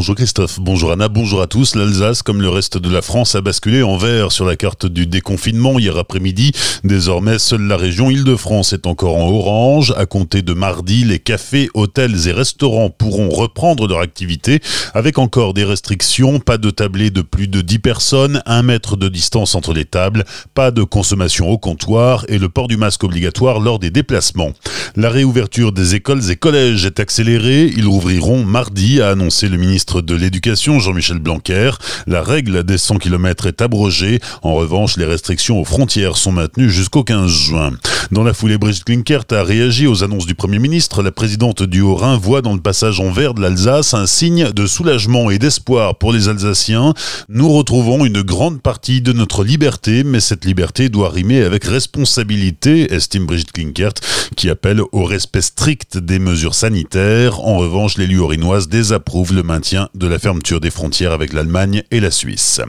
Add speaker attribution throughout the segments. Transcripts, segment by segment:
Speaker 1: Bonjour Christophe, bonjour Anna, bonjour à tous. L'Alsace, comme le reste de la France, a basculé en vert sur la carte du déconfinement hier après-midi. Désormais, seule la région Île-de-France est encore en orange. À compter de mardi, les cafés, hôtels et restaurants pourront reprendre leur activité avec encore des restrictions. Pas de tablé de plus de 10 personnes, un mètre de distance entre les tables, pas de consommation au comptoir et le port du masque obligatoire lors des déplacements. La réouverture des écoles et collèges est accélérée. Ils rouvriront mardi, a annoncé le ministre de l'Éducation Jean-Michel Blanquer. La règle des 100 km est abrogée. En revanche, les restrictions aux frontières sont maintenues jusqu'au 15 juin. Dans la foulée, Brigitte Klinkert a réagi aux annonces du Premier ministre. La présidente du Haut-Rhin voit dans le passage en vert de l'Alsace un signe de soulagement et d'espoir pour les Alsaciens. Nous retrouvons une grande partie de notre liberté, mais cette liberté doit rimer avec responsabilité, estime Brigitte Klinkert, qui appelle au respect strict des mesures sanitaires. En revanche, l'élu orinoise désapprouve le maintien de la fermeture des frontières avec l'Allemagne et la Suisse.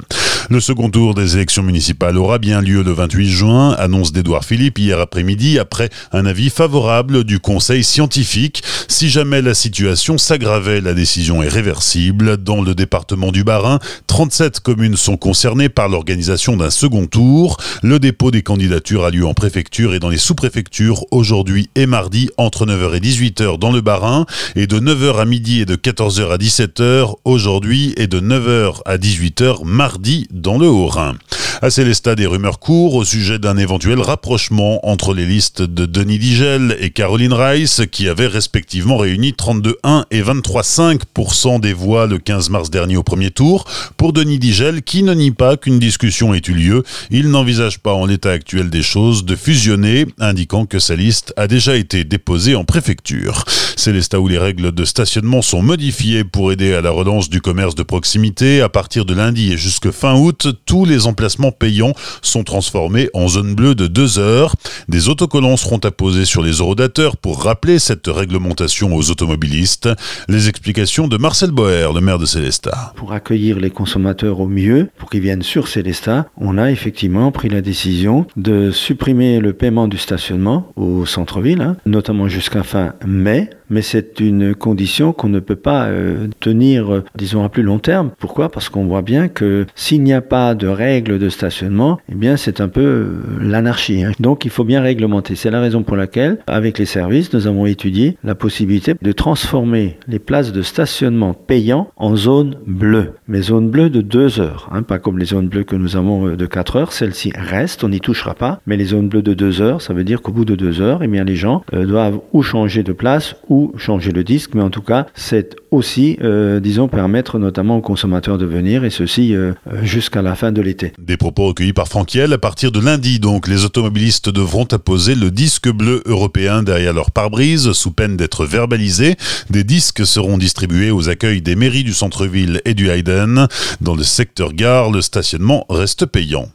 Speaker 1: Le second tour des élections municipales aura bien lieu le 28 juin, annonce d'Edouard Philippe hier après-midi, après un avis favorable du Conseil scientifique. Si jamais la situation s'aggravait, la décision est réversible. Dans le département du Bas-Rhin, 37 communes sont concernées par l'organisation d'un second tour. Le dépôt des candidatures a lieu en préfecture et dans les sous-préfectures aujourd'hui et mardi entre 9h et 18h dans le Bas-Rhin et de 9h à midi et de 14h à 17h aujourd'hui et de 9h à 18h mardi dans le Haut-Rhin. À Célestat, des rumeurs courent au sujet d'un éventuel rapprochement entre les listes de Denis Digel et Caroline Rice, qui avaient respectivement réuni 32,1 et 23,5% des voix le 15 mars dernier au premier tour. Pour Denis Digel, qui ne nie pas qu'une discussion ait eu lieu, il n'envisage pas en l'état actuel des choses de fusionner, indiquant que sa liste a déjà été déposée en préfecture. Célestat où les règles de stationnement sont modifiées pour aider à la relance du commerce de proximité. À partir de lundi et jusque fin août, tous les emplacements payants sont transformés en zone bleue de 2 heures. Des autocollants seront apposés sur les eurodateurs pour rappeler cette réglementation aux automobilistes. Les explications de Marcel Boer, le maire de Célestat.
Speaker 2: Pour accueillir les consommateurs au mieux, pour qu'ils viennent sur Célestat, on a effectivement pris la décision de supprimer le paiement du stationnement au centre-ville, hein, notamment jusqu'à fin mai mais c'est une condition qu'on ne peut pas euh, tenir, euh, disons, à plus long terme. Pourquoi? Parce qu'on voit bien que s'il n'y a pas de règles de stationnement, eh bien, c'est un peu euh, l'anarchie. Hein. Donc, il faut bien réglementer. C'est la raison pour laquelle, avec les services, nous avons étudié la possibilité de transformer les places de stationnement payants en zones bleues. Mais zones bleues de 2 heures, hein, pas comme les zones bleues que nous avons de 4 heures. Celles-ci restent, on n'y touchera pas. Mais les zones bleues de 2 heures, ça veut dire qu'au bout de 2 heures, eh bien, les gens doivent ou changer de place ou changer le disque, mais en tout cas, c'est aussi, euh, disons, permettre notamment aux consommateurs de venir, et ceci euh, jusqu'à la fin de l'été.
Speaker 1: Des propos recueillis par Franquiel. À partir de lundi, donc, les automobilistes devront apposer le disque bleu européen derrière leur pare-brise, sous peine d'être verbalisés. Des disques seront distribués aux accueils des mairies du centre-ville et du Hayden. Dans le secteur gare, le stationnement reste payant.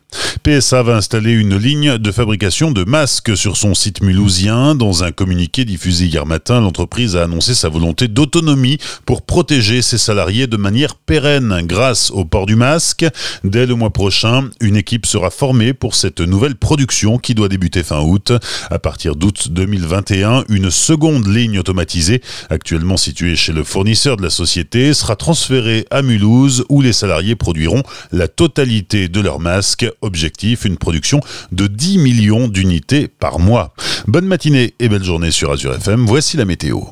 Speaker 1: PSA va installer une ligne de fabrication de masques sur son site mulhousien. Dans un communiqué diffusé hier matin, l'entreprise a annoncé sa volonté d'autonomie pour protéger ses salariés de manière pérenne grâce au port du masque. Dès le mois prochain, une équipe sera formée pour cette nouvelle production qui doit débuter fin août. À partir d'août 2021, une seconde ligne automatisée, actuellement située chez le fournisseur de la société, sera transférée à Mulhouse où les salariés produiront la totalité de leurs masques Une production de 10 millions d'unités par mois. Bonne matinée et belle journée sur Azure FM. Voici la météo.